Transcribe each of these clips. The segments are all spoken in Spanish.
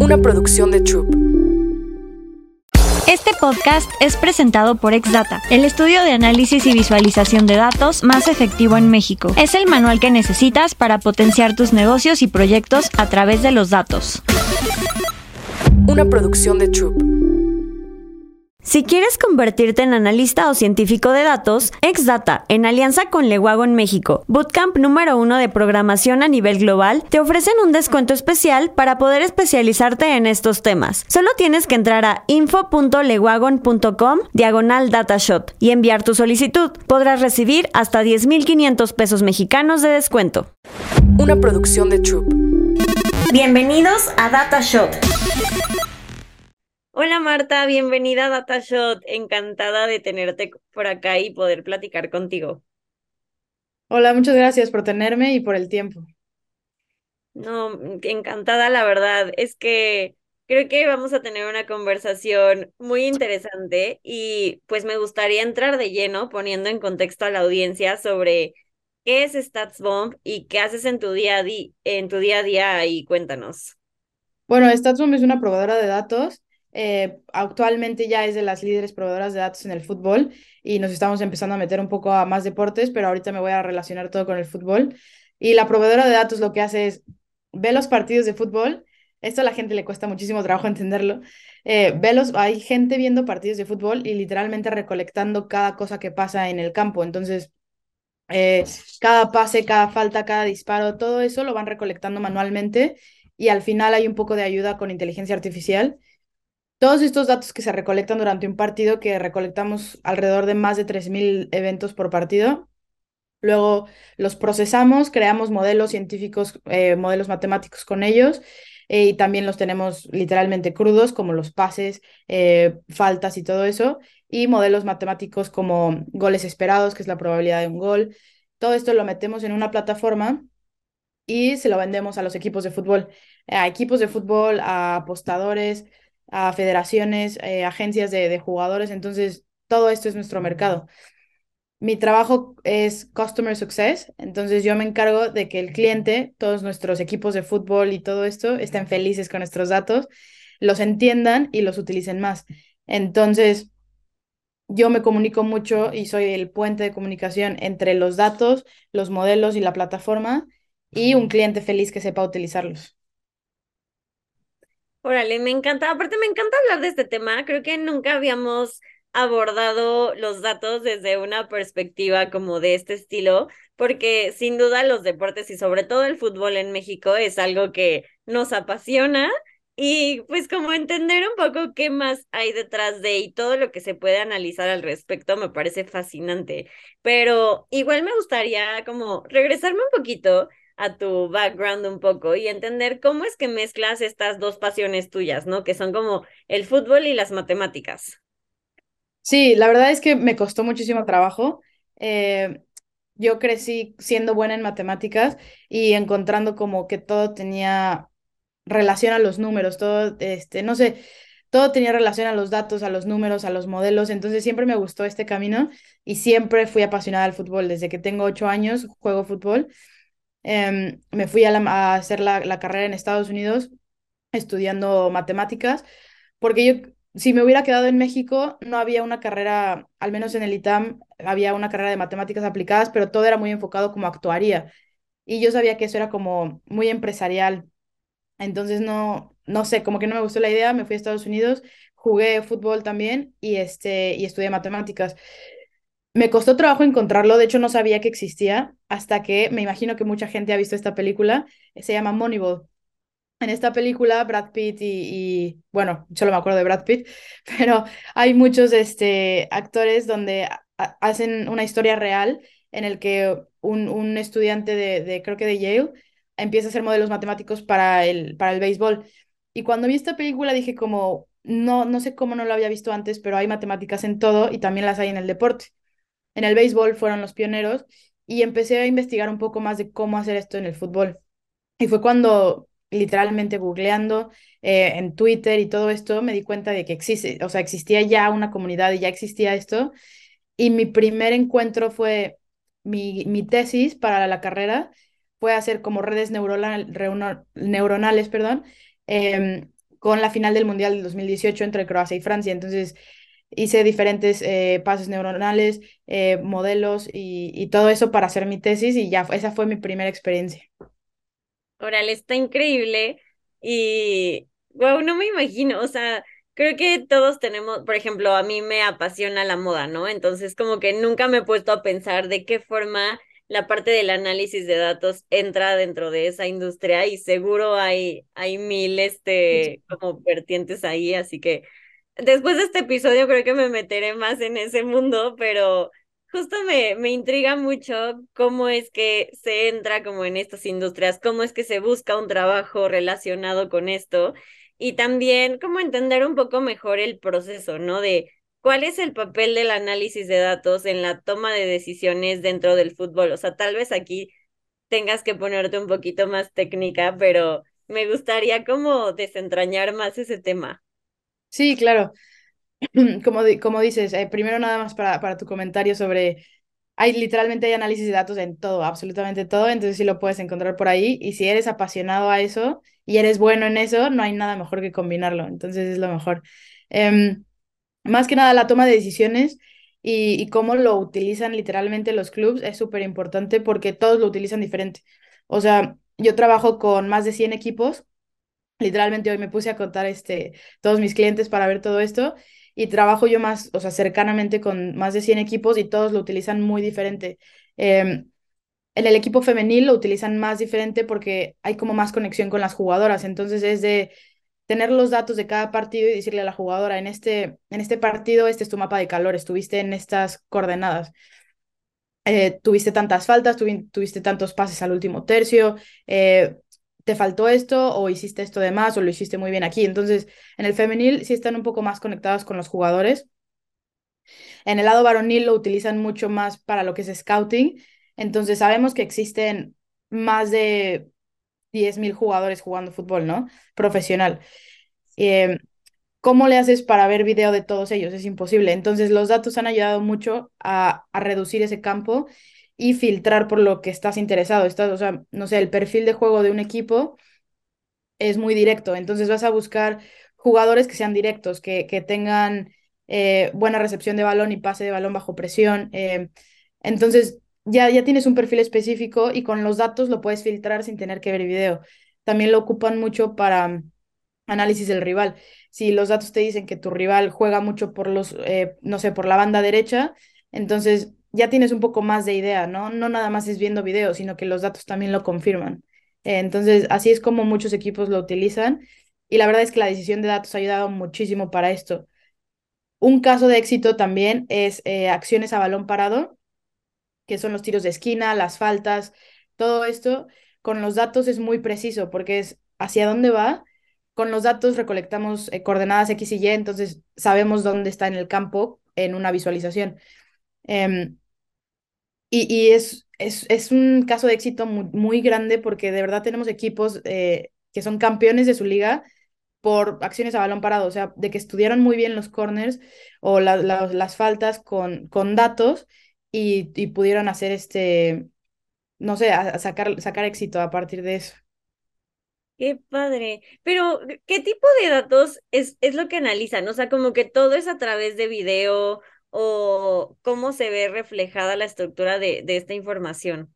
Una producción de Troop. Este podcast es presentado por Exdata, el estudio de análisis y visualización de datos más efectivo en México. Es el manual que necesitas para potenciar tus negocios y proyectos a través de los datos. Una producción de Troop. Si quieres convertirte en analista o científico de datos, Exdata, en alianza con Lewagon México, Bootcamp número uno de programación a nivel global, te ofrecen un descuento especial para poder especializarte en estos temas. Solo tienes que entrar a info.lewagon.com diagonal datashot y enviar tu solicitud. Podrás recibir hasta 10.500 pesos mexicanos de descuento. Una producción de Troop. Bienvenidos a Datashot. Hola Marta, bienvenida a Datashot. Encantada de tenerte por acá y poder platicar contigo. Hola, muchas gracias por tenerme y por el tiempo. No, encantada, la verdad. Es que creo que vamos a tener una conversación muy interesante y pues me gustaría entrar de lleno poniendo en contexto a la audiencia sobre qué es StatsBomb y qué haces en tu día a día, en tu día a día y cuéntanos. Bueno, StatsBomb es una proveedora de datos eh, actualmente ya es de las líderes proveedoras de datos en el fútbol y nos estamos empezando a meter un poco a más deportes, pero ahorita me voy a relacionar todo con el fútbol. Y la proveedora de datos lo que hace es ve los partidos de fútbol. Esto a la gente le cuesta muchísimo trabajo entenderlo. Eh, los, hay gente viendo partidos de fútbol y literalmente recolectando cada cosa que pasa en el campo. Entonces, eh, cada pase, cada falta, cada disparo, todo eso lo van recolectando manualmente y al final hay un poco de ayuda con inteligencia artificial todos estos datos que se recolectan durante un partido, que recolectamos alrededor de más de 3.000 eventos por partido, luego los procesamos, creamos modelos científicos, eh, modelos matemáticos con ellos, eh, y también los tenemos literalmente crudos, como los pases, eh, faltas y todo eso, y modelos matemáticos como goles esperados, que es la probabilidad de un gol. Todo esto lo metemos en una plataforma y se lo vendemos a los equipos de fútbol, a equipos de fútbol, a apostadores, a federaciones, eh, agencias de, de, jugadores, entonces todo esto es nuestro mercado. Mi trabajo es Customer Success, entonces yo me encargo de que el cliente, todos nuestros equipos de fútbol y todo esto estén felices con nuestros datos, los entiendan y los utilicen más. Entonces, yo me comunico mucho y soy el puente de comunicación entre los datos, los modelos y la plataforma y un cliente feliz que sepa utilizarlos. Órale, me encanta. Aparte, me encanta hablar de este tema. Creo que nunca habíamos abordado los datos desde una perspectiva como de este estilo, porque sin duda los deportes y sobre todo el fútbol en México es algo que nos apasiona y pues como entender un poco qué más hay detrás de y todo lo que se puede analizar al respecto me parece fascinante. Pero igual me gustaría como regresarme un poquito a tu background un poco y entender cómo es que mezclas estas dos pasiones tuyas, ¿no? Que son como el fútbol y las matemáticas. Sí, la verdad es que me costó muchísimo trabajo. Eh, yo crecí siendo buena en matemáticas y encontrando como que todo tenía relación a los números, todo, este, no sé, todo tenía relación a los datos, a los números, a los modelos, entonces siempre me gustó este camino y siempre fui apasionada al fútbol. Desde que tengo ocho años juego fútbol Em, me fui a, hacer la, la, carrera en Estados Unidos estudiando matemáticas, porque yo, si me hubiera quedado en México, no había una carrera, al menos en el ITAM, había una carrera de matemáticas aplicadas, pero todo era muy enfocado como actuaría. Y yo sabía que eso era como muy empresarial. Entonces no, no sé, como que no me gustó la idea, me fui a Estados Unidos, jugué fútbol también y, este, y estudié matemáticas. Me costó trabajo encontrarlo, de hecho no sabía que existía hasta que me imagino que mucha gente ha visto esta película, se llama Moneyball. En esta película Brad Pitt y, bueno, solo me acuerdo de Brad Pitt, pero hay muchos este, actores donde hacen una historia real en el que un, un estudiante de, creo que de Yale, empieza a hacer modelos matemáticos para el, para el béisbol. Y cuando vi esta película dije como, no, no sé cómo no lo había visto antes, pero hay matemáticas en todo y también las hay en el deporte en el béisbol fueron los pioneros y empecé a investigar un poco más de cómo hacer esto en el fútbol. Y fue cuando literalmente googleando eh, en Twitter y todo esto me di cuenta de que existe, o sea, existía ya una comunidad y ya existía esto. Y mi primer encuentro fue, mi, mi tesis para la carrera fue hacer como redes neuronal, neuronales, perdón, em, con la final del Mundial del 2018 entre Croacia y Francia. Entonces hice diferentes eh, pases neuronales, eh, modelos y, y, todo eso para hacer mi tesis y ya esa fue mi primera experiencia. Órale, está increíble y, wow, no me imagino, o sea, creo que todos tenemos, por ejemplo, a mí me apasiona la moda, ¿no? Entonces como que nunca me he puesto a pensar de qué forma la parte del análisis de datos entra dentro de esa industria y seguro hay, hay mil este, como vertientes ahí, así que después de este episodio creo que me meteré más en ese mundo, pero justo me, me intriga mucho cómo es que se entra como en estas industrias, cómo es que se busca un trabajo relacionado con esto y también cómo entender un poco mejor el proceso, ¿no? De cuál es el papel del análisis de datos en la toma de decisiones dentro del fútbol. O sea, tal vez aquí tengas que ponerte un poquito más técnica, pero me gustaría como desentrañar más ese tema. Sí, claro. Como, como dices, eh, primero nada más para, para tu comentario sobre, hay literalmente hay análisis de datos en todo, absolutamente todo, entonces sí lo puedes encontrar por ahí y si eres apasionado a eso y eres bueno en eso, no hay nada mejor que combinarlo, entonces es lo mejor. Em, más que nada la toma de decisiones y, y cómo lo utilizan literalmente los clubs es súper importante porque todos lo utilizan diferente. O sea, yo trabajo con más de 100 equipos Literalmente hoy me puse a contar este, todos mis clientes para ver todo esto y trabajo yo más, o sea, cercanamente con más de 100 equipos y todos lo utilizan muy diferente. Em, en el equipo femenil lo utilizan más diferente porque hay como más conexión con las jugadoras, entonces es de tener los datos de cada partido y decirle a la jugadora, en este, en este partido este es tu mapa de calor, estuviste en estas coordenadas. Eh, tuviste tantas faltas, tuviste tantos pases al último tercio, eh, te faltó esto o hiciste esto de más o lo hiciste muy bien aquí. Entonces, en el femenil sí están un poco más conectados con los jugadores. En el lado varonil lo utilizan mucho más para lo que es scouting. Entonces, sabemos que existen más de 10.000 jugadores jugando fútbol, ¿no? Profesional. Em, ¿Cómo le haces para ver video de todos ellos? Es imposible. Entonces, los datos han ayudado mucho a, a reducir ese campo y filtrar por lo que estás interesado. Estás, o sea, no sé, el perfil de juego de un equipo es muy directo, entonces vas a buscar jugadores que sean directos, que, que tengan eh, buena recepción de balón y pase de balón bajo presión. Eh, entonces ya, ya tienes un perfil específico y con los datos lo puedes filtrar sin tener que ver video. También lo ocupan mucho para mm, análisis del rival. Si los datos te dicen que tu rival juega mucho por los, eh, no sé, por la banda derecha, entonces ya tienes un poco más de idea, ¿no? No nada más es viendo videos, sino que los datos también lo confirman. entonces, así es como muchos equipos lo utilizan y la verdad es que la decisión de datos ha ayudado muchísimo para esto. Un caso de éxito también es eh, acciones a balón parado, que son los tiros de esquina, las faltas, todo esto con los datos es muy preciso porque es hacia dónde va. Con los datos recolectamos eh, coordenadas X y Y, entonces sabemos dónde está en el campo en una visualización. Em, y, es, es, es, un caso de éxito muy, grande porque de verdad tenemos equipos eh, que son campeones de su liga por acciones a balón parado, o sea, de que estudiaron muy bien los corners o las faltas con, con datos y, y, pudieron hacer este, no sé, sacar, sacar éxito a partir de eso. Qué padre. Pero, ¿qué tipo de datos es, es lo que analizan? O sea, como que todo es a través de video o cómo se ve reflejada la estructura de, de esta información.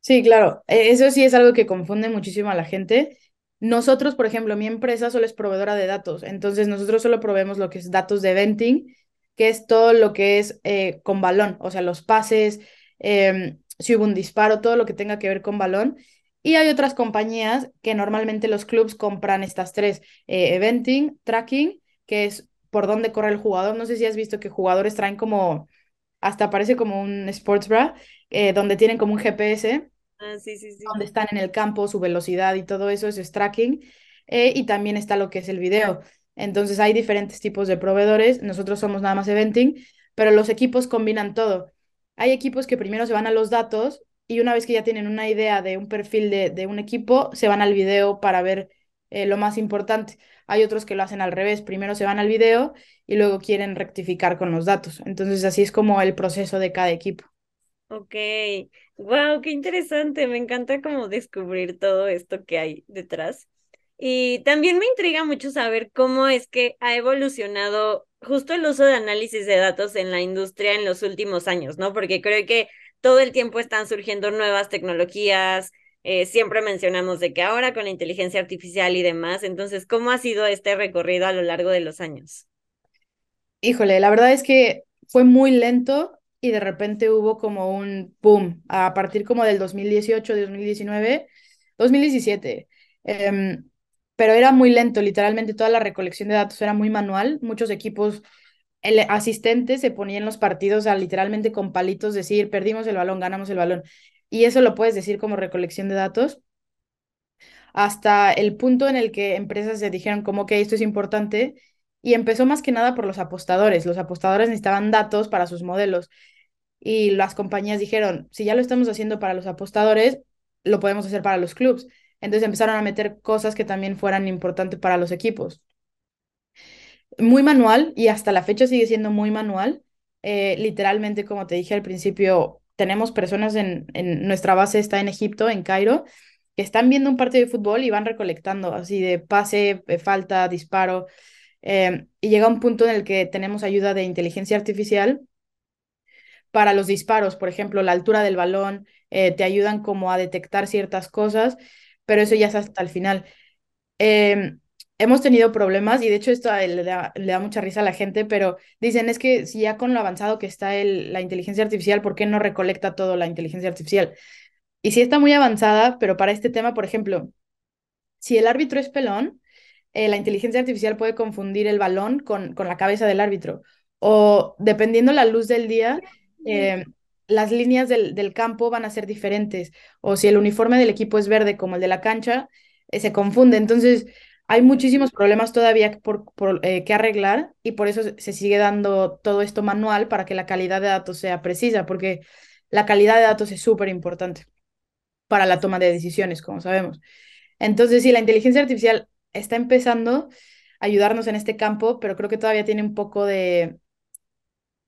Sí, claro, e, eso sí es algo que confunde muchísimo a la gente. Nosotros, por ejemplo, mi empresa solo es proveedora de datos, entonces nosotros solo proveemos lo que es datos de venting, que es todo lo que es eh, con balón, o sea, los pases, em, si hubo un disparo, todo lo que tenga que ver con balón. Y hay otras compañías que normalmente los clubs compran estas tres, eh, eventing, tracking, que es por dónde corre el jugador. No sé si has visto que jugadores traen como, hasta parece como un sports bra, eh, donde tienen como un GPS. Ah, sí, sí, sí. Donde están en el campo, su velocidad y todo eso, eso es tracking. Eh, y también está lo que es el video. Entonces hay diferentes tipos de proveedores. Nosotros somos nada más eventing, pero los equipos combinan todo. Hay equipos que primero se van a los datos y una vez que ya tienen una idea de un perfil de, de un equipo, se van al video para ver eh, lo más importante. Hay otros que lo hacen al revés, primero se van al video y luego quieren rectificar con los datos. Entonces así es como el proceso de cada equipo. Ok, wow, qué interesante, me encanta como descubrir todo esto que hay detrás. Y también me intriga mucho saber cómo es que ha evolucionado justo el uso de análisis de datos en la industria en los últimos años, ¿no? Porque creo que todo el tiempo están surgiendo nuevas tecnologías, eh, siempre mencionamos de que ahora con la inteligencia artificial y demás, entonces, ¿cómo ha sido este recorrido a lo largo de los años? Híjole, la verdad es que fue muy lento y de repente hubo como un boom a partir como del 2018, 2019, 2017. pero era muy lento, literalmente toda la recolección de datos era muy manual, muchos equipos el asistente se ponía en los partidos a literalmente con palitos decir, perdimos el balón, ganamos el balón. Y eso lo puedes decir como recolección de datos. Hasta el punto en el que empresas se dijeron como que esto es importante y empezó más que nada por los apostadores. Los apostadores necesitaban datos para sus modelos y las compañías dijeron, si ya lo estamos haciendo para los apostadores, lo podemos hacer para los clubs. Entonces empezaron a meter cosas que también fueran importantes para los equipos muy manual y hasta la fecha sigue siendo muy manual. Eh, literalmente, como te dije al principio, tenemos personas en, en nuestra base, está en Egipto, en Cairo, que están viendo un partido de fútbol y van recolectando así de pase, eh, falta, disparo. Eh, y llega un punto en el que tenemos ayuda de inteligencia artificial para los disparos, por ejemplo, la altura del balón, te ayudan como a detectar ciertas cosas, pero eso ya es hasta el final. Eh, hemos tenido problemas y de hecho esto le da, mucha risa a la gente, pero dicen es que si ya con lo avanzado que está el, la inteligencia artificial, ¿por qué no recolecta todo la inteligencia artificial? Y sí está muy avanzada, pero para este tema, por ejemplo, si el árbitro es pelón, eh, la inteligencia artificial puede confundir el balón con, con la cabeza del árbitro. O dependiendo la luz del día, eh, las líneas del, del, campo van a ser diferentes. O si el uniforme del equipo es verde como el de la cancha, eh, se confunde. Entonces, hay muchísimos problemas todavía eh, que arreglar y por eso se sigue dando todo esto manual para que la calidad de datos sea precisa, porque la calidad de datos es súper importante para la toma de decisiones, como sabemos. Entonces, sí, la inteligencia artificial está empezando a ayudarnos en este campo, pero creo que todavía tiene un poco de...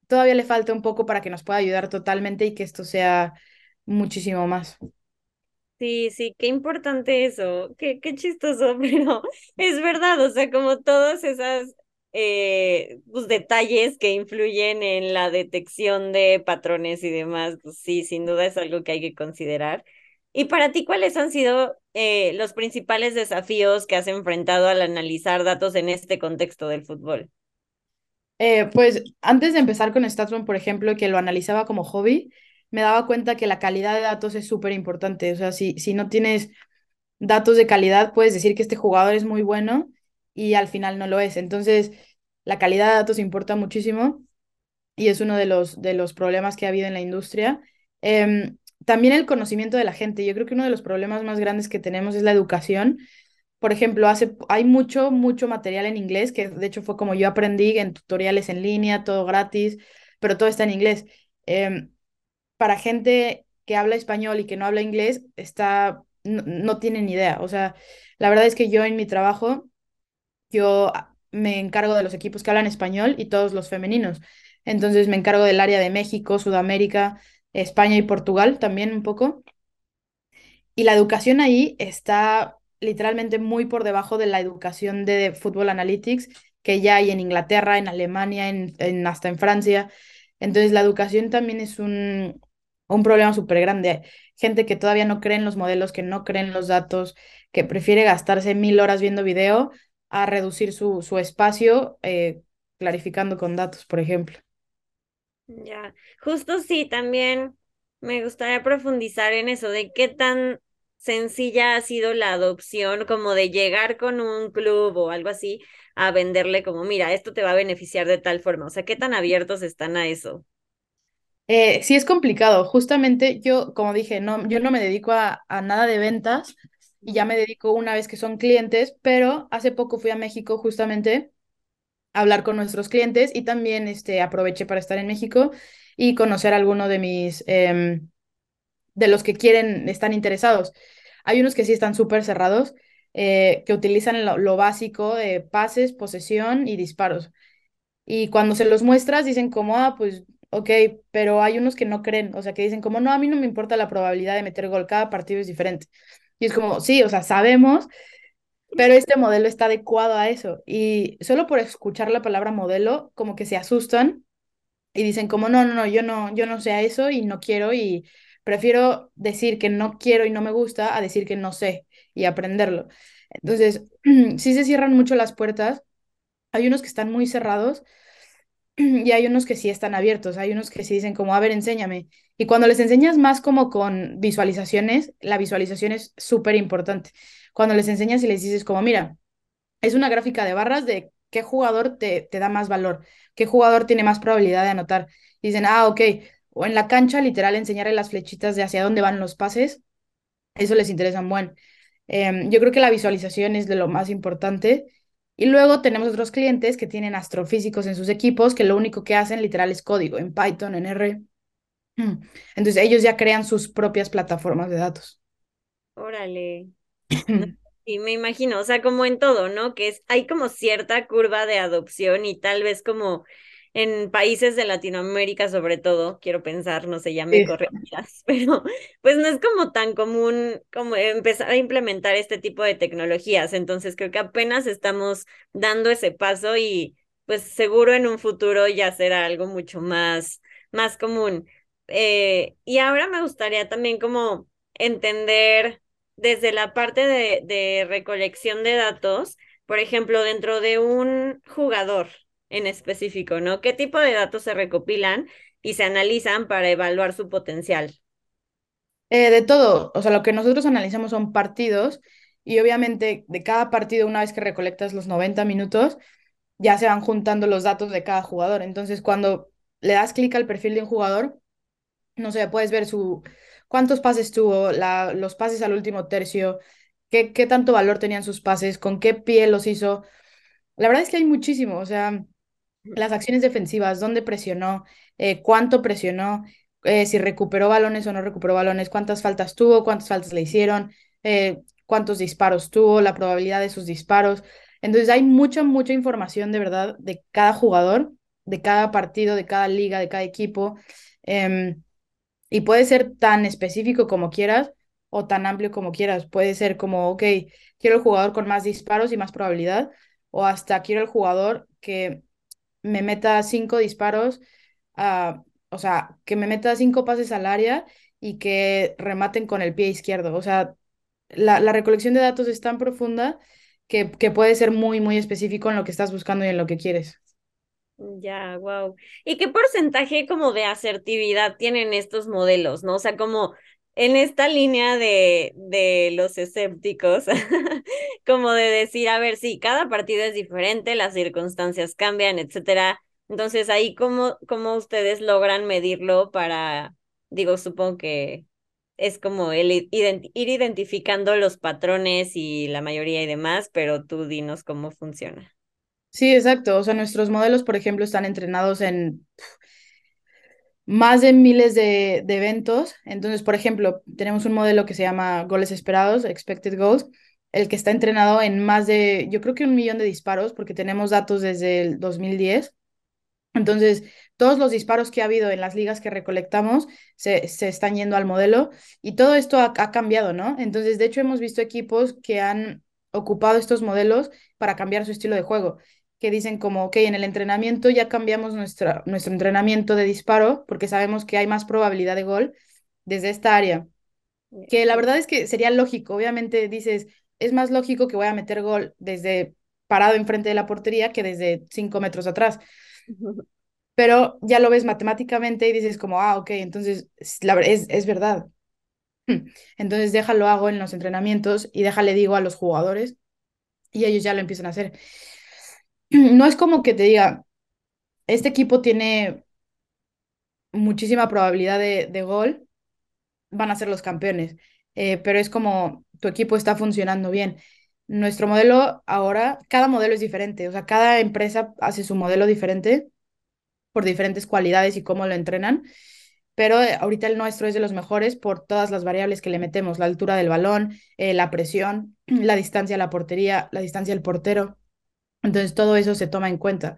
Todavía le falta un poco para que nos pueda ayudar totalmente y que esto sea muchísimo más. Sí, sí, qué importante eso, qué, qué chistoso, pero es verdad, o sea, como todos esos eh, pues, detalles que influyen en la detección de patrones y demás, pues sí, sin duda es algo que hay que considerar. Y para ti, ¿cuáles han sido eh, los principales desafíos que has enfrentado al analizar datos en este contexto del fútbol? Eh, pues antes de empezar con StatsBomb, por ejemplo, que lo analizaba como hobby, me daba cuenta que la calidad de datos es súper importante. O sea, si, si no tienes datos de calidad, puedes decir que este jugador es muy bueno y al final no lo es. Entonces, la calidad de datos importa muchísimo y es uno de los, de los problemas que ha habido en la industria. Em, también el conocimiento de la gente. Yo creo que uno de los problemas más grandes que tenemos es la educación. Por ejemplo, hace, hay mucho, mucho material en inglés, que de hecho fue como yo aprendí en tutoriales en línea, todo gratis, pero todo está en inglés. Em, para gente que habla español y que no habla inglés, está, no, tienen ni idea. O sea, la verdad es que yo en mi trabajo, yo me encargo de los equipos que hablan español y todos los femeninos. Entonces me encargo del área de México, Sudamérica, España y Portugal también un poco. Y la educación ahí está literalmente muy por debajo de la educación de Football Analytics que ya hay en Inglaterra, en Alemania, en hasta en Francia. Entonces la educación también es un, un problema súper grande. Gente que todavía no cree en los modelos, que no cree en los datos, que prefiere gastarse mil horas viendo video a reducir su, su espacio eh, clarificando con datos, por ejemplo. Ya, justo sí, también me gustaría profundizar en eso, de qué tan sencilla ha sido la adopción, como de llegar con un club o algo así a venderle como, mira, esto te va a beneficiar de tal forma, o sea, qué tan abiertos están a eso. Eh, sí es complicado. Justamente yo, como dije, no, yo no me dedico a, nada de ventas y ya me dedico una vez que son clientes, pero hace poco fui a México justamente a hablar con nuestros clientes y también este, aproveché para estar en México y conocer a alguno de mis, em, de los que quieren, están interesados. Hay unos que sí están súper cerrados, eh, que utilizan lo básico de pases, posesión y disparos. Y cuando se los muestras, dicen como, ah, pues Ok, pero hay unos que no creen, o sea, que dicen como, no, a mí no me importa la probabilidad de meter gol, cada partido es diferente. Y es como, sí, o sea, sabemos, pero este modelo está adecuado a eso. Y solo por escuchar la palabra modelo, como que se asustan y dicen como, no, no, no, yo no, yo no sé a eso y no quiero y prefiero decir que no quiero y no me gusta a decir que no sé y aprenderlo. Entonces, sí se cierran mucho las puertas. Hay unos que están muy cerrados y hay unos que sí están abiertos. Hay unos que sí dicen como, a ver, enséñame. Y cuando les enseñas más como con visualizaciones, la visualización es súper importante. Cuando les enseñas y les dices como, mira, es una gráfica de barras de qué jugador te, te da más valor, qué jugador tiene más probabilidad de anotar. dicen, ah, ok, o en la cancha, literal, enseñarle las flechitas de hacia dónde van los pases, eso les interesa un buen. Em, yo creo que la visualización es de lo más importante. Y luego tenemos otros clientes que tienen astrofísicos en sus equipos que lo único que hacen literal es código en Python, en R. Entonces ellos ya crean sus propias plataformas de datos. Órale. Y me imagino, o sea, como en todo, ¿no? Que es, hay como cierta curva de adopción y tal vez como en países de Latinoamérica sobre todo, quiero pensar, no sé, ya me corregirás, pero pues no es como tan común como empezar a implementar este tipo de tecnologías, entonces creo que apenas estamos dando ese paso y pues seguro en un futuro ya será algo mucho más, más común. Eh, y ahora me gustaría también como entender desde la parte de, de recolección de datos, por ejemplo, dentro de un jugador en específico, ¿no? ¿Qué tipo de datos se recopilan y se analizan para evaluar su potencial? Eh, de todo, o sea, lo que nosotros analizamos son partidos y obviamente de cada partido, una vez que recolectas los 90 minutos, ya se van juntando los datos de cada jugador. Entonces, cuando le das clic al perfil de un jugador, no sé, puedes ver su cuántos pases tuvo, la, los pases al último tercio, qué, qué tanto valor tenían sus pases, con qué pie los hizo. La verdad es que hay muchísimo, o sea, las acciones defensivas, dónde presionó, eh, cuánto presionó, eh, si recuperó balones o no recuperó balones, cuántas faltas tuvo, cuántas faltas le hicieron, eh, cuántos disparos tuvo, la probabilidad de sus disparos. Entonces hay mucha, mucha información de verdad de cada jugador, de cada partido, de cada liga, de cada equipo. Em, y puede ser tan específico como quieras o tan amplio como quieras. Puede ser como, ok, quiero el jugador con más disparos y más probabilidad, o hasta quiero el jugador que me meta cinco disparos, uh, o sea, que me meta cinco pases al área y que rematen con el pie izquierdo. O sea, la, la recolección de datos es tan profunda que, que puede ser muy, muy específico en lo que estás buscando y en lo que quieres. Ya, wow. ¿Y qué porcentaje como de asertividad tienen estos modelos, no? O sea, como en esta línea de, de los escépticos, como de decir, a ver, sí, cada partido es diferente, las circunstancias cambian, etcétera. Entonces, ahí, ¿cómo, cómo ustedes logran medirlo para, digo, supongo que es como el ir identificando los patrones y la mayoría y demás, pero tú dinos cómo funciona. Sí, exacto. O sea, nuestros modelos, por ejemplo, están entrenados en más de miles de, de, eventos. Entonces, por ejemplo, tenemos un modelo que se llama goles esperados, expected goals, el que está entrenado en más de, yo creo que un millón de disparos, porque tenemos datos desde el 2010. Entonces, todos los disparos que ha habido en las ligas que recolectamos se, se están yendo al modelo y todo esto ha, ha cambiado, ¿no? Entonces, de hecho, hemos visto equipos que han ocupado estos modelos para cambiar su estilo de juego que dicen como, ok, en el entrenamiento ya cambiamos nuestra, nuestro entrenamiento de disparo porque sabemos que hay más probabilidad de gol desde esta área. Que la verdad es que sería lógico, obviamente dices, es más lógico que voy a meter gol desde parado enfrente de la portería que desde cinco metros atrás. Pero ya lo ves matemáticamente y dices como, ah, ok, entonces la, es, es verdad. Entonces déjalo hago en los entrenamientos y déjale digo a los jugadores y ellos ya lo empiezan a hacer. no es como que te diga, este equipo tiene muchísima probabilidad de, gol, van a ser los campeones, eh, pero es como tu equipo está funcionando bien. Nuestro modelo ahora, cada modelo es diferente, o sea, cada empresa hace su modelo diferente por diferentes cualidades y cómo lo entrenan, pero eh, ahorita el nuestro es de los mejores por todas las variables que le metemos, la altura del balón, eh, la presión, la distancia a la portería, la distancia al portero. Entonces todo eso se toma en cuenta.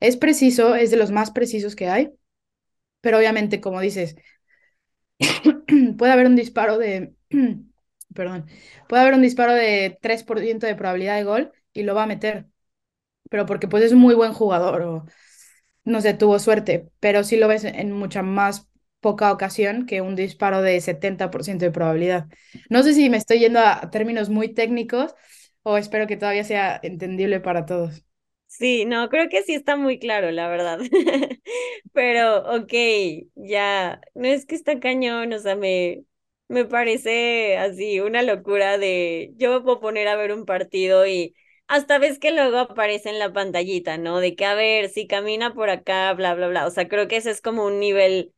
Es preciso, es de los más precisos que hay, pero obviamente, como dices, puede haber un disparo de, perdón, puede haber un disparo de 3% de probabilidad de gol y lo va a meter, pero porque pues es un muy buen jugador o no sé, tuvo suerte, pero sí lo ves en mucha más poca ocasión que un disparo de 70% de probabilidad. No sé si me estoy yendo a términos muy técnicos o espero que todavía sea entendible para todos. Sí, no, creo que sí está muy claro, la verdad. Pero, ok, ya, no es que está cañón, o sea, me, me parece así una locura de, yo me puedo poner a ver un partido y hasta ves que luego aparece en la pantallita, ¿no? De que, a ver, si camina por acá, bla, bla, bla. O sea, creo que ese es como un nivel,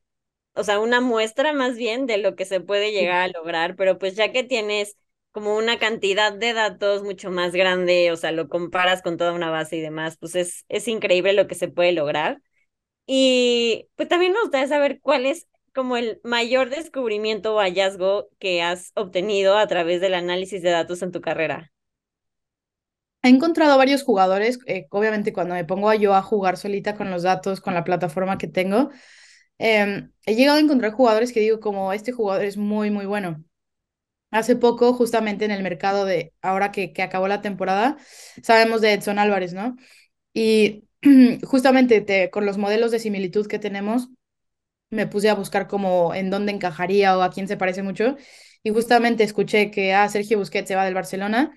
o sea, una muestra más bien de lo que se puede llegar a lograr, pero pues ya que tienes como una cantidad de datos mucho más grande, o sea, lo comparas con toda una base y demás, pues es, es increíble lo que se puede lograr. Y pues también me gustaría saber cuál es como el mayor descubrimiento o hallazgo que has obtenido a través del análisis de datos en tu carrera. He encontrado varios jugadores, eh, obviamente cuando me pongo yo a jugar solita con los datos, con la plataforma que tengo, em, he llegado a encontrar jugadores que digo como este jugador es muy, muy bueno. Hace poco, justamente en el mercado de, ahora que, que acabó la temporada, sabemos de Edson Álvarez, ¿no? Y justamente te, con los modelos de similitud que tenemos, me puse a buscar como en dónde encajaría o a quién se parece mucho. Y justamente escuché que a ah, Sergio Busquets se va del Barcelona,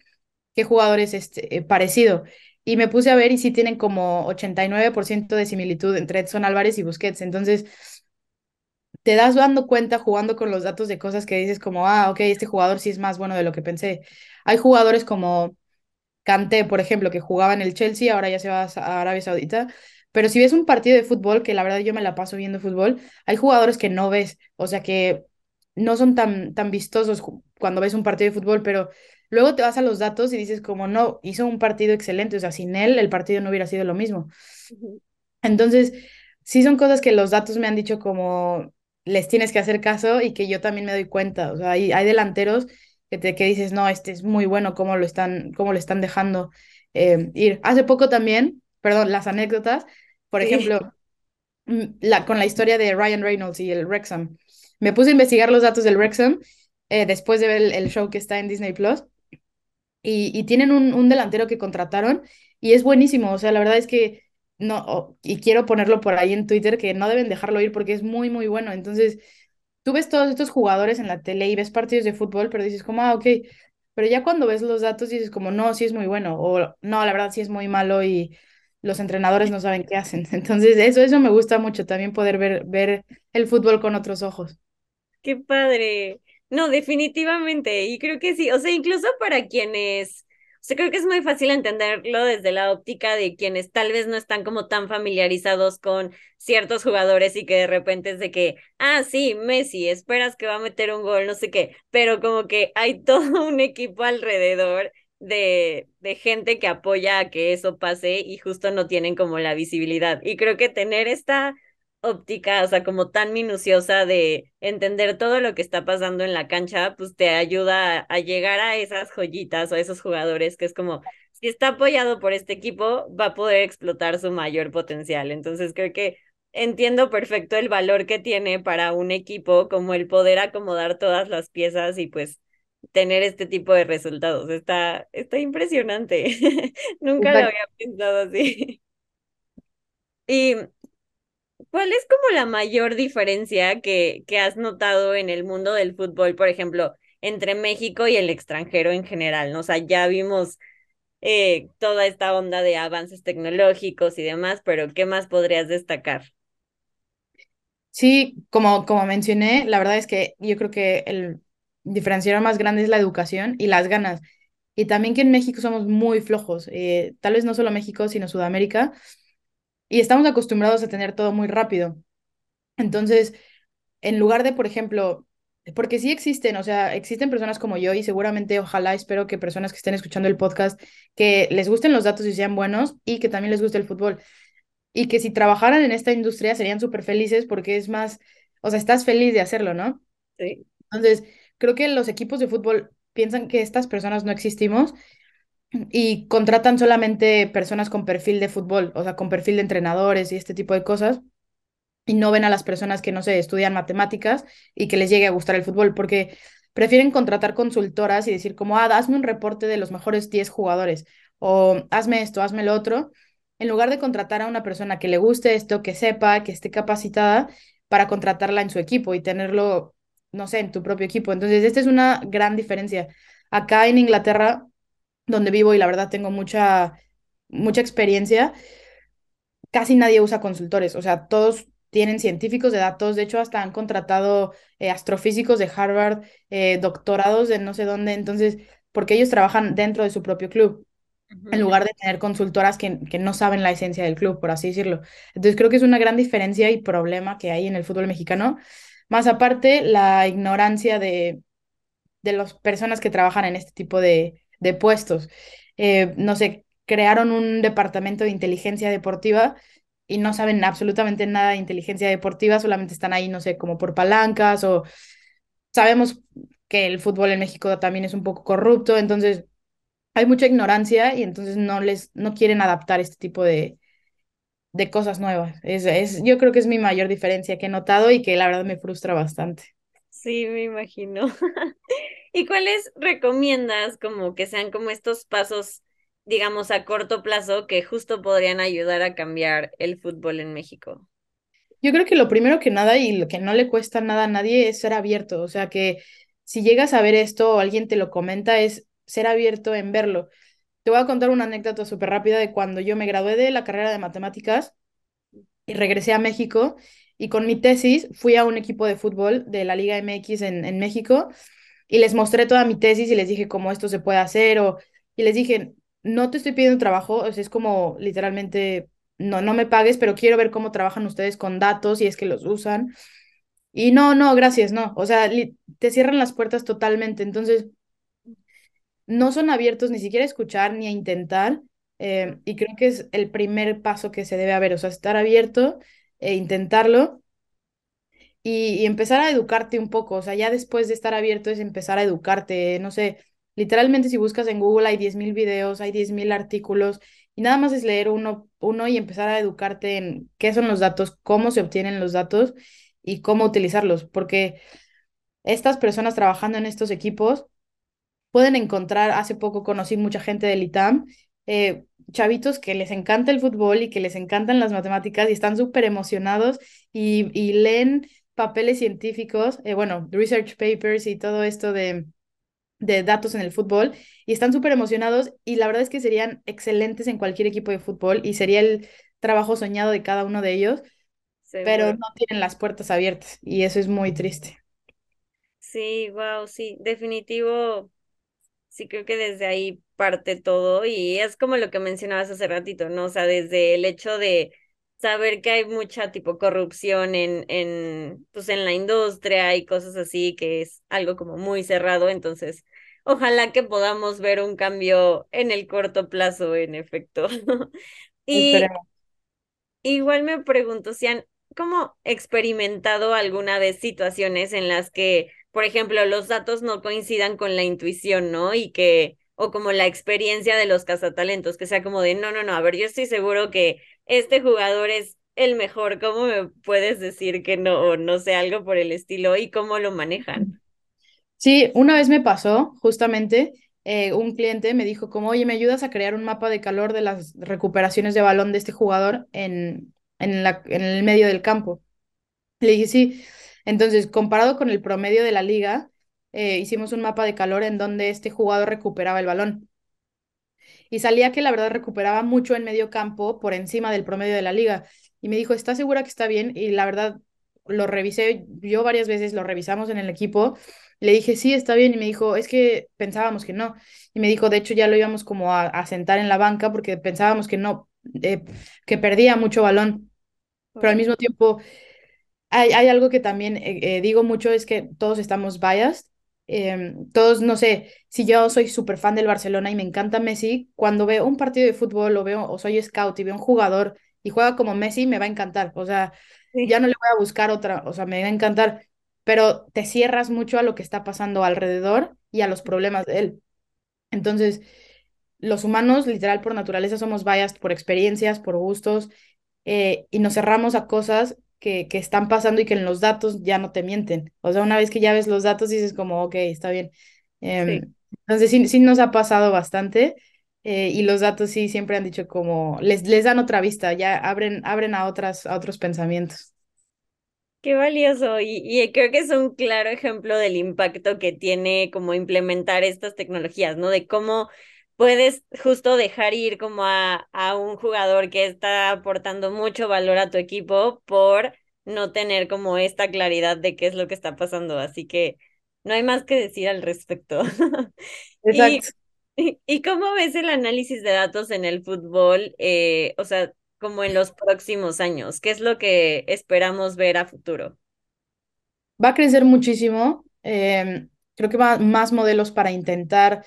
qué jugador es este, eh, parecido. Y me puse a ver y sí tienen como 89% de similitud entre Edson Álvarez y Busquets. Entonces, te das dando cuenta jugando con los datos de cosas que dices como, ah, ok, este jugador sí es más bueno de lo que pensé. Hay jugadores como Kanté, por ejemplo, que jugaba en el Chelsea, ahora ya se va a Arabia Saudita. Pero si ves un partido de fútbol, que la verdad yo me la paso viendo fútbol, hay jugadores que no ves, o sea que no son tan, tan vistosos cuando ves un partido de fútbol, pero luego te vas a los datos y dices como, no, hizo un partido excelente, o sea, sin él el partido no hubiera sido lo mismo. Entonces, sí son cosas que los datos me han dicho como, les tienes que hacer caso y que yo también me doy cuenta. O sea, hay, hay delanteros que, te, que dices, no, este es muy bueno, cómo lo están, cómo lo están dejando eh, ir. Hace poco también, perdón, las anécdotas, por ejemplo, mm, la, con la historia de Ryan Reynolds y el Wrexham. Me puse a investigar los datos del Wrexham eh, después de ver el, show que está en Disney Plus. Y, y tienen un, un delantero que contrataron y es buenísimo. O sea, la verdad es que no, y quiero ponerlo por ahí en Twitter, que no deben dejarlo ir porque es muy, muy bueno. Entonces, tú ves todos estos jugadores en la tele y ves partidos de fútbol, pero dices como, ah, ok, pero ya cuando ves los datos dices como, no, sí es muy bueno, o no, la verdad sí es muy malo y los entrenadores no saben qué hacen. Entonces, eso, eso me gusta mucho, también poder ver, ver el fútbol con otros ojos. Qué padre. No, definitivamente. Y creo que sí. O sea, incluso para quienes sea, creo que es muy fácil entenderlo desde la óptica de quienes tal vez no están como tan familiarizados con ciertos jugadores y que de repente es de que, ah, sí, Messi, esperas que va a meter un gol, no sé qué, pero como que hay todo un equipo alrededor de, de gente que apoya a que eso pase y justo no tienen como la visibilidad. Y creo que tener esta óptica, o sea, como tan minuciosa de entender todo lo que está pasando en la cancha, pues te ayuda a, llegar a esas joyitas o a esos jugadores que es como, si está apoyado por este equipo, va a poder explotar su mayor potencial. Entonces creo que entiendo perfecto el valor que tiene para un equipo como el poder acomodar todas las piezas y pues tener este tipo de resultados. Está, está impresionante. Nunca lo había pensado así. Y ¿Cuál es como la mayor diferencia que, que has notado en el mundo del fútbol, por ejemplo, entre México y el extranjero en general? ¿no? O sea, ya vimos eh, toda esta onda de avances tecnológicos y demás, pero ¿qué más podrías destacar? Sí, como, como mencioné, la verdad es que yo creo que el diferenciador más grande es la educación y las ganas. Y también que en México somos muy flojos, eh, tal vez no solo México, sino Sudamérica y estamos acostumbrados a tener todo muy rápido. Entonces, en lugar de, por ejemplo, porque sí existen, o sea, existen personas como yo y seguramente, ojalá, espero que personas que estén escuchando el podcast, que les gusten los datos y sean buenos y que también les guste el fútbol. Y que si trabajaran en esta industria serían súper felices porque es más, o sea, estás feliz de hacerlo, ¿no? Sí. Entonces, creo que los equipos de fútbol piensan que estas personas no existimos y contratan solamente personas con perfil de fútbol, o sea, con perfil de entrenadores y este tipo de cosas, y no ven a las personas que, no sé, estudian matemáticas y que les llegue a gustar el fútbol, porque prefieren contratar consultoras y decir como, ah, hazme un reporte de los mejores 10 jugadores o hazme esto, hazme lo otro, en lugar de contratar a una persona que le guste esto, que sepa, que esté capacitada para contratarla en su equipo y tenerlo, no sé, en tu propio equipo. Entonces, esta es una gran diferencia. Acá en Inglaterra, donde vivo y la verdad tengo mucha, mucha experiencia, casi nadie usa consultores, o sea, todos tienen científicos de datos, de hecho hasta han contratado eh, astrofísicos de Harvard, eh, doctorados de no sé dónde, entonces, porque ellos trabajan dentro de su propio club, en lugar de tener consultoras que, que no saben la esencia del club, por así decirlo. Entonces, creo que es una gran diferencia y problema que hay en el fútbol mexicano. Más aparte, la ignorancia de, de las personas que trabajan en este tipo de, de puestos. Eh, no sé, crearon un departamento de inteligencia deportiva y no saben absolutamente nada de inteligencia deportiva, solamente están ahí, no sé, como por palancas o sabemos que el fútbol en México también es un poco corrupto, entonces hay mucha ignorancia y entonces no les no quieren adaptar este tipo de, de cosas nuevas. Es, es, yo creo que es mi mayor diferencia que he notado y que la verdad me frustra bastante. Sí, me imagino. ¿Y cuáles recomiendas como que sean como estos pasos digamos, a corto plazo que justo podrían ayudar a cambiar el fútbol en México? Yo creo que lo primero que nada y lo que no le cuesta nada a nadie es ser abierto, o sea que si llegas a ver esto o alguien te lo comenta es ser abierto en verlo. Te voy a contar una anécdota súper rápida de cuando yo me gradué de la carrera de matemáticas y regresé a México y con mi tesis fui a un equipo de fútbol de la Liga MX en, en México y les mostré toda mi tesis y les dije cómo esto se puede hacer o y les dije, no te estoy pidiendo trabajo, es como literalmente, no, no me pagues, pero quiero ver cómo trabajan ustedes con datos y es que los usan. Y no, no, gracias, no. O sea, te cierran las puertas totalmente. Entonces, no son abiertos ni siquiera a escuchar ni a intentar. Eh, y creo que es el primer paso que se debe haber, o sea, estar abierto e intentarlo y, empezar a educarte un poco. O sea, ya después de estar abierto es empezar a educarte, no sé, Literalmente si buscas en Google hay 10.000 videos, hay 10.000 artículos y nada más es leer uno, uno y empezar a educarte en qué son los datos, cómo se obtienen los datos y cómo utilizarlos, porque estas personas trabajando en estos equipos pueden encontrar, hace poco conocí mucha gente del ITAM, eh, chavitos que les encanta el fútbol y que les encantan las matemáticas y están súper emocionados y, y, leen papeles científicos, eh, bueno, research papers y todo esto de de datos en el fútbol y están súper emocionados y la verdad es que serían excelentes en cualquier equipo de fútbol y sería el trabajo soñado de cada uno de ellos, pero no tienen las puertas abiertas y eso es muy triste. Sí, wow, sí, definitivo. Sí, creo que desde ahí parte todo y es como lo que mencionabas hace ratito, ¿no? O sea, desde el hecho de saber que hay mucha tipo corrupción en, en, pues en la industria y cosas así, que es algo como muy cerrado, entonces ojalá que podamos ver un cambio en el corto plazo, en efecto. y igual me pregunto si han como experimentado alguna vez situaciones en las que, por ejemplo, los datos no coincidan con la intuición, ¿no? Y que, o como la experiencia de los cazatalentos, que sea como de, no, no, no, a ver, yo estoy seguro que este jugador es el mejor, ¿cómo me puedes decir que no, o no sé, algo por el estilo y cómo lo manejan? Sí, una vez me pasó justamente, eh, un cliente me dijo como, oye, ¿me ayudas a crear un mapa de calor de las recuperaciones de balón de este jugador en, en, el medio del campo? Le dije, sí. Entonces, comparado con el promedio de la liga, eh, hicimos un mapa de calor en donde este jugador recuperaba el balón y salía que la verdad recuperaba mucho en medio campo por encima del promedio de la liga. Y me dijo, ¿estás segura que está bien? Y la verdad lo revisé, yo varias veces lo revisamos en el equipo. Le dije, sí, está bien. Y me dijo, es que pensábamos que no. Y me dijo, de hecho, ya lo íbamos como a, sentar en la banca porque pensábamos que no, eh, que perdía mucho balón. Pero al mismo tiempo, hay, hay algo que también eh, eh, digo mucho, es que todos estamos biased Em, todos, no sé, si yo soy súper fan del Barcelona y me encanta Messi, cuando veo un partido de fútbol o veo, o soy scout y veo un jugador y juega como Messi, me va a encantar. O sea, ya no le voy a buscar otra, o sea, me va a encantar, pero te cierras mucho a lo que está pasando alrededor y a los problemas de él. Entonces, los humanos, literal, por naturaleza, somos biased por experiencias, por gustos, eh, y nos cerramos a cosas que, que están pasando y que en los datos ya no te mienten. O sea, una vez que ya ves los datos dices como, ok, está bien. Em, entonces sí, sí nos ha pasado bastante eh, y los datos sí siempre han dicho como, les, les dan otra vista, ya abren, abren a, otras, a otros pensamientos. Qué valioso y, y, creo que es un claro ejemplo del impacto que tiene como implementar estas tecnologías, ¿no? De cómo puedes justo dejar ir como a, a un jugador que está aportando mucho valor a tu equipo por no tener como esta claridad de qué es lo que está pasando. Así que no hay más que decir al respecto. Exacto. y, y, cómo ves el análisis de datos en el fútbol? Eh, o sea, como en los próximos años. ¿Qué es lo que esperamos ver a futuro? Va a crecer muchísimo. Eh, creo que va más modelos para intentar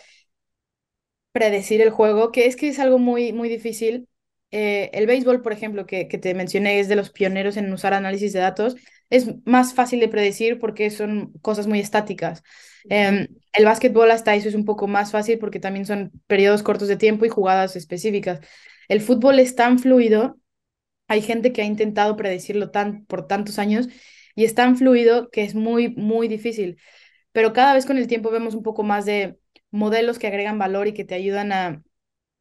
predecir el juego, que es que es algo muy, muy difícil. Eh, el béisbol, por ejemplo, que, que te mencioné, es de los pioneros en usar análisis de datos, es más fácil de predecir porque son cosas muy estáticas. Eh, el básquetbol hasta eso es un poco más fácil porque también son periodos cortos de tiempo y jugadas específicas. El fútbol es tan fluido, hay gente que ha intentado predecirlo tan, por tantos años y es tan fluido que es muy, muy difícil. Pero cada vez con el tiempo vemos un poco más de modelos que agregan valor y que te ayudan a,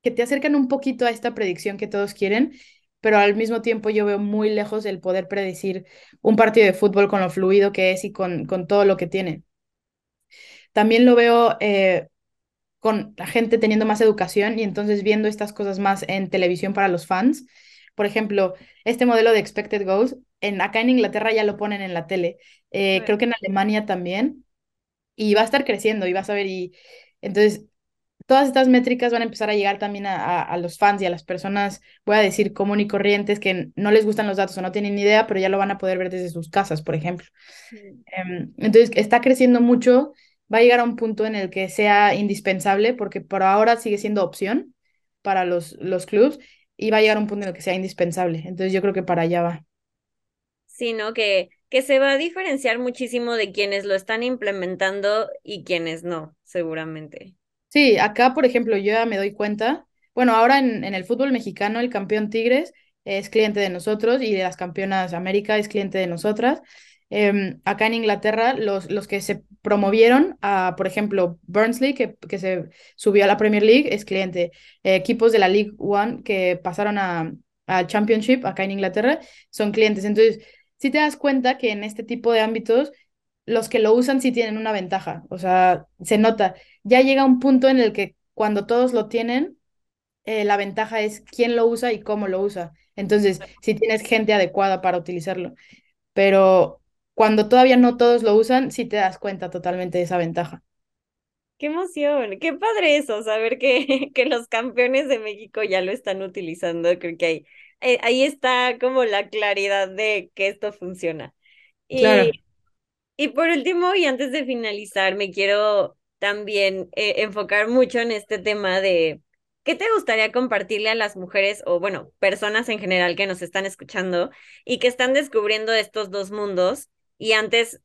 que te acercan un poquito a esta predicción que todos quieren, pero al mismo tiempo yo veo muy lejos el poder predecir un partido de fútbol con lo fluido que es y con, con todo lo que tiene. También lo veo eh, con la gente teniendo más educación y entonces viendo estas cosas más en televisión para los fans. Por ejemplo, este modelo de expected goals, en, acá en Inglaterra ya lo ponen en la tele, eh, creo que en Alemania también, y va a estar creciendo y vas a ver, y entonces, todas estas métricas van a empezar a llegar también a, a, los fans y a las personas, voy a decir, común y corrientes que no les gustan los datos o no tienen ni idea, pero ya lo van a poder ver desde sus casas, por ejemplo. Sí. Um, entonces, está creciendo mucho, va a llegar a un punto en el que sea indispensable, porque por ahora sigue siendo opción para los, los clubs, y va a llegar a un punto en el que sea indispensable. Entonces, yo creo que para allá va. Sino que que se va a diferenciar muchísimo de quienes lo están implementando y quienes no, seguramente. Sí, acá, por ejemplo, yo ya me doy cuenta, bueno, ahora en, en el fútbol mexicano, el campeón Tigres es cliente de nosotros y de las campeonas América es cliente de nosotras. Eh, acá en Inglaterra, los, los que se promovieron a, por ejemplo, Burnsley, que, que se subió a la Premier League, es cliente. Eh, equipos de la League One que pasaron a, a Championship acá en Inglaterra son clientes. Entonces, si te das cuenta que en este tipo de ámbitos los que lo usan sí tienen una ventaja, o sea, se nota. Ya llega un punto en el que cuando todos lo tienen, eh, la ventaja es quién lo usa y cómo lo usa. Entonces, si tienes gente adecuada para utilizarlo. Pero cuando todavía no todos lo usan, sí te das cuenta totalmente de esa ventaja. Qué emoción, qué padre eso, saber que, que los campeones de México ya lo están utilizando. Creo que hay eh, ahí está como la claridad de que esto funciona. Y, claro. y por último, y antes de finalizar, me quiero también eh, enfocar mucho en este tema de qué te gustaría compartirle a las mujeres o, bueno, personas en general que nos están escuchando y que están descubriendo estos dos mundos y antes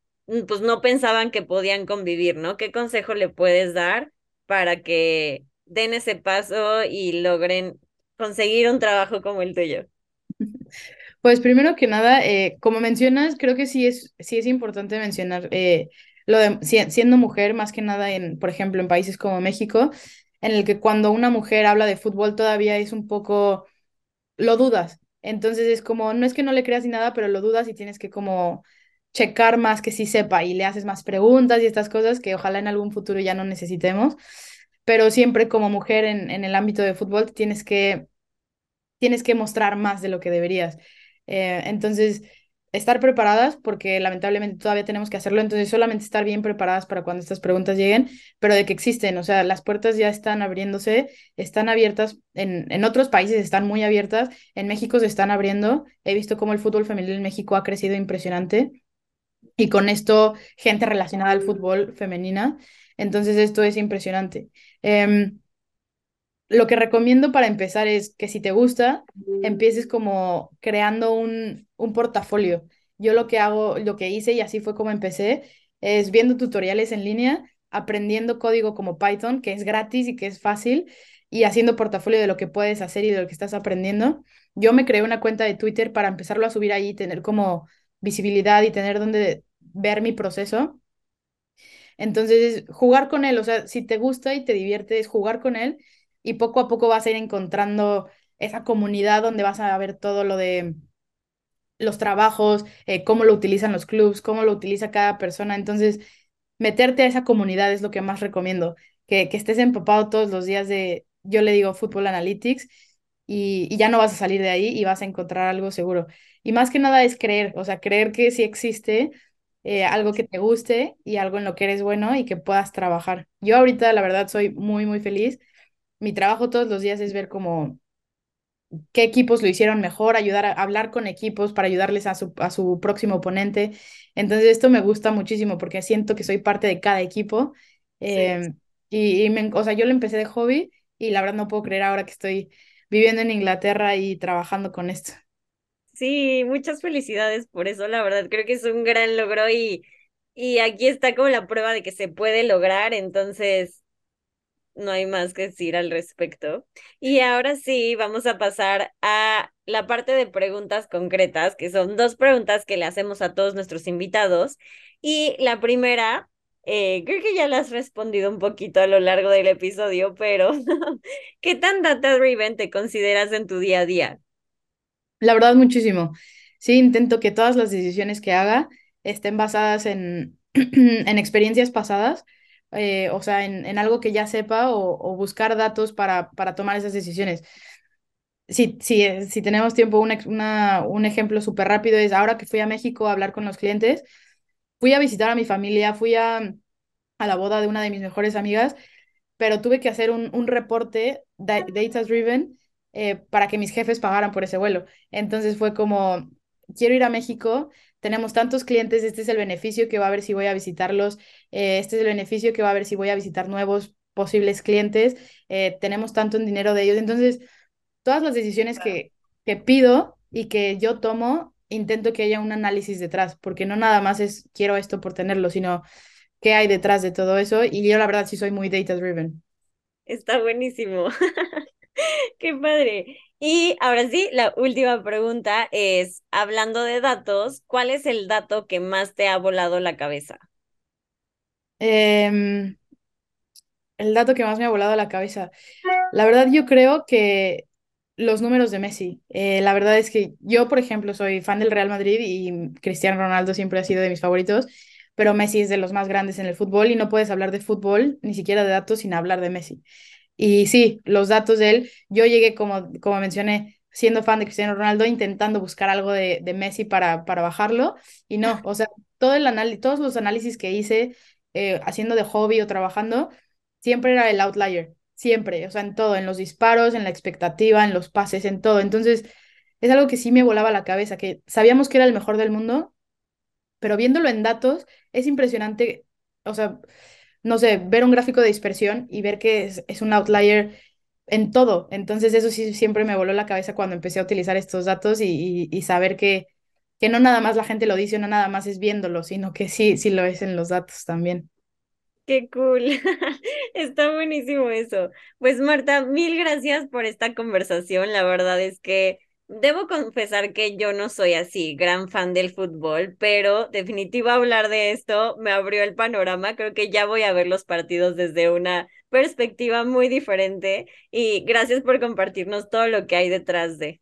pues no pensaban que podían convivir, ¿no? ¿Qué consejo le puedes dar para que den ese paso y logren conseguir un trabajo como el tuyo? Pues primero que nada, eh, como mencionas, creo que sí es, sí es importante mencionar eh, lo de siendo mujer, más que nada en, por ejemplo, en países como México, en el que cuando una mujer habla de fútbol todavía es un poco, lo dudas. Entonces es como, no es que no le creas ni nada, pero lo dudas y tienes que como checar más que sí sepa y le haces más preguntas y estas cosas que ojalá en algún futuro ya no necesitemos. Pero siempre como mujer en, en el ámbito de fútbol tienes que tienes que mostrar más de lo que deberías. Eh, entonces, estar preparadas, porque lamentablemente todavía tenemos que hacerlo, entonces solamente estar bien preparadas para cuando estas preguntas lleguen, pero de que existen, o sea, las puertas ya están abriéndose, están abiertas, en, en otros países están muy abiertas, en México se están abriendo, he visto cómo el fútbol femenil en México ha crecido impresionante y con esto gente relacionada al fútbol femenina, entonces esto es impresionante. Eh, lo que recomiendo para empezar es que si te gusta, empieces como creando un, un portafolio. Yo lo que hago, lo que hice y así fue como empecé, es viendo tutoriales en línea, aprendiendo código como Python, que es gratis y que es fácil, y haciendo portafolio de lo que puedes hacer y de lo que estás aprendiendo. Yo me creé una cuenta de Twitter para empezarlo a subir ahí, tener como visibilidad y tener donde ver mi proceso. Entonces, jugar con él, o sea, si te gusta y te diviertes, jugar con él y poco a poco vas a ir encontrando esa comunidad donde vas a ver todo lo de los trabajos, eh, cómo lo utilizan los clubs, cómo lo utiliza cada persona. Entonces, meterte a esa comunidad es lo que más recomiendo, que, que estés empapado todos los días de, yo le digo, Football Analytics, y, ya no vas a salir de ahí y vas a encontrar algo seguro. Y más que nada es creer, o sea, creer que sí existe eh, algo que te guste y algo en lo que eres bueno y que puedas trabajar. Yo ahorita, la verdad, soy muy, muy feliz. Mi trabajo todos los días es ver cómo qué equipos lo hicieron mejor, ayudar a hablar con equipos para ayudarles a su, a su próximo oponente. Entonces esto me gusta muchísimo porque siento que soy parte de cada equipo. Eh, y, y me, o sea, yo lo empecé de hobby y la verdad no puedo creer ahora que estoy viviendo en Inglaterra y trabajando con esto. Sí, muchas felicidades por eso, la verdad, creo que es un gran logro y, y aquí está como la prueba de que se puede lograr, entonces no hay más que decir al respecto. Y ahora sí, vamos a pasar a la parte de preguntas concretas, que son dos preguntas que le hacemos a todos nuestros invitados. Y la primera, eh, creo que ya la has respondido un poquito a lo largo del episodio, pero ¿qué tan data driven te consideras en tu día a día? La verdad, muchísimo. Sí, intento que todas las decisiones que haga estén basadas en, en experiencias pasadas eh, o sea, en, en, algo que ya sepa o, buscar datos para, para tomar esas decisiones. Si, si, eh, si tenemos tiempo, una, un ejemplo súper rápido es ahora que fui a México a hablar con los clientes, fui a visitar a mi familia, fui a, a la boda de una de mis mejores amigas, pero tuve que hacer un, un reporte data driven eh, para que mis jefes pagaran por ese vuelo. Entonces fue como, quiero ir a México, tenemos tantos clientes, este es el beneficio que va a ver si voy a visitarlos, eh, este es el beneficio que va a ver si voy a visitar nuevos posibles clientes, eh, tenemos tanto en dinero de ellos. Entonces, todas las decisiones que, que pido y que yo tomo, intento que haya un análisis detrás, porque no nada más es quiero esto por tenerlo, sino qué hay detrás de todo eso. Y yo la verdad sí soy muy data driven. Está buenísimo. qué padre. Y ahora sí, la última pregunta es, hablando de datos, ¿cuál es el dato que más te ha volado la cabeza? Eh, el dato que más me ha volado la cabeza. La verdad, yo creo que los números de Messi. Eh, la verdad es que yo, por ejemplo, soy fan del Real Madrid y Cristiano Ronaldo siempre ha sido de mis favoritos, pero Messi es de los más grandes en el fútbol y no puedes hablar de fútbol, ni siquiera de datos, sin hablar de Messi. Y sí, los datos de él, yo llegué, como, como mencioné, siendo fan de Cristiano Ronaldo, intentando buscar algo de, de Messi para, para bajarlo, y no, o sea, todo el todos los análisis que hice eh, haciendo de hobby o trabajando, siempre era el outlier, siempre, o sea, en todo, en los disparos, en la expectativa, en los pases, en todo. Entonces, es algo que sí me volaba la cabeza, que sabíamos que era el mejor del mundo, pero viéndolo en datos, es impresionante, o sea, no sé, ver un gráfico de dispersión y ver que es, un outlier en todo. Entonces eso sí siempre me voló la cabeza cuando empecé a utilizar estos datos y, y, y, saber que, que no nada más la gente lo dice, no nada más es viéndolo, sino que sí, sí lo es en los datos también. Qué cool. Está buenísimo eso. Pues Marta, mil gracias por esta conversación. La verdad es que Debo confesar que yo no soy así, gran fan del fútbol, pero definitivo hablar de esto me abrió el panorama. Creo que ya voy a ver los partidos desde una perspectiva muy diferente y gracias por compartirnos todo lo que hay detrás de.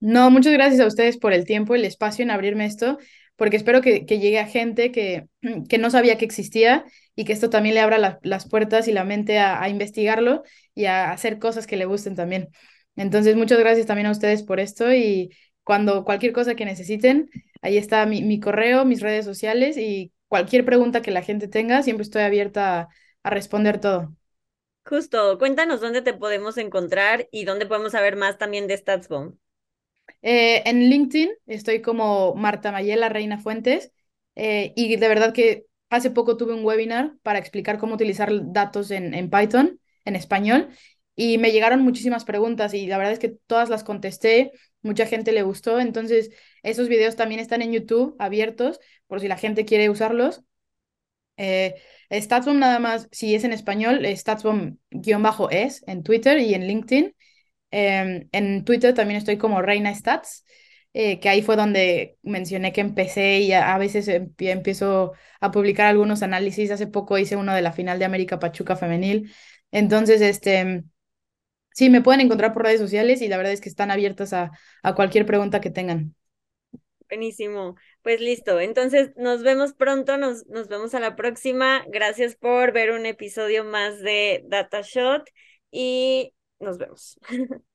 No, muchas gracias a ustedes por el tiempo, el espacio en abrirme esto, porque espero que, que llegue a gente que, que no sabía que existía y que esto también le abra la, las puertas y la mente a, a investigarlo y a hacer cosas que le gusten también. Entonces, muchas gracias también a ustedes por esto y cuando cualquier cosa que necesiten, ahí está mi, mi correo, mis redes sociales y cualquier pregunta que la gente tenga, siempre estoy abierta a, a responder todo. Justo, cuéntanos dónde te podemos encontrar y dónde podemos saber más también de StatsBomb. Eh, en LinkedIn estoy como Marta Mayela Reina Fuentes eh, y de verdad que hace poco tuve un webinar para explicar cómo utilizar datos en, en Python en español y me llegaron muchísimas preguntas y la verdad es que todas las contesté, mucha gente le gustó, entonces esos videos también están en YouTube abiertos por si la gente quiere usarlos. Eh, Statsbomb nada más, si es en español, Statsbomb-es en Twitter y en LinkedIn. Eh, en Twitter también estoy como Reina Stats eh, que ahí fue donde mencioné que empecé y a, veces empie- empiezo a publicar algunos análisis. Hace poco hice uno de la final de América Pachuca femenil. Entonces, este, sí, me pueden encontrar por redes sociales y la verdad es que están abiertas a, a cualquier pregunta que tengan. Buenísimo. Pues listo. Entonces nos vemos pronto, nos, nos vemos a la próxima. Gracias por ver un episodio más de Data Shot y nos vemos.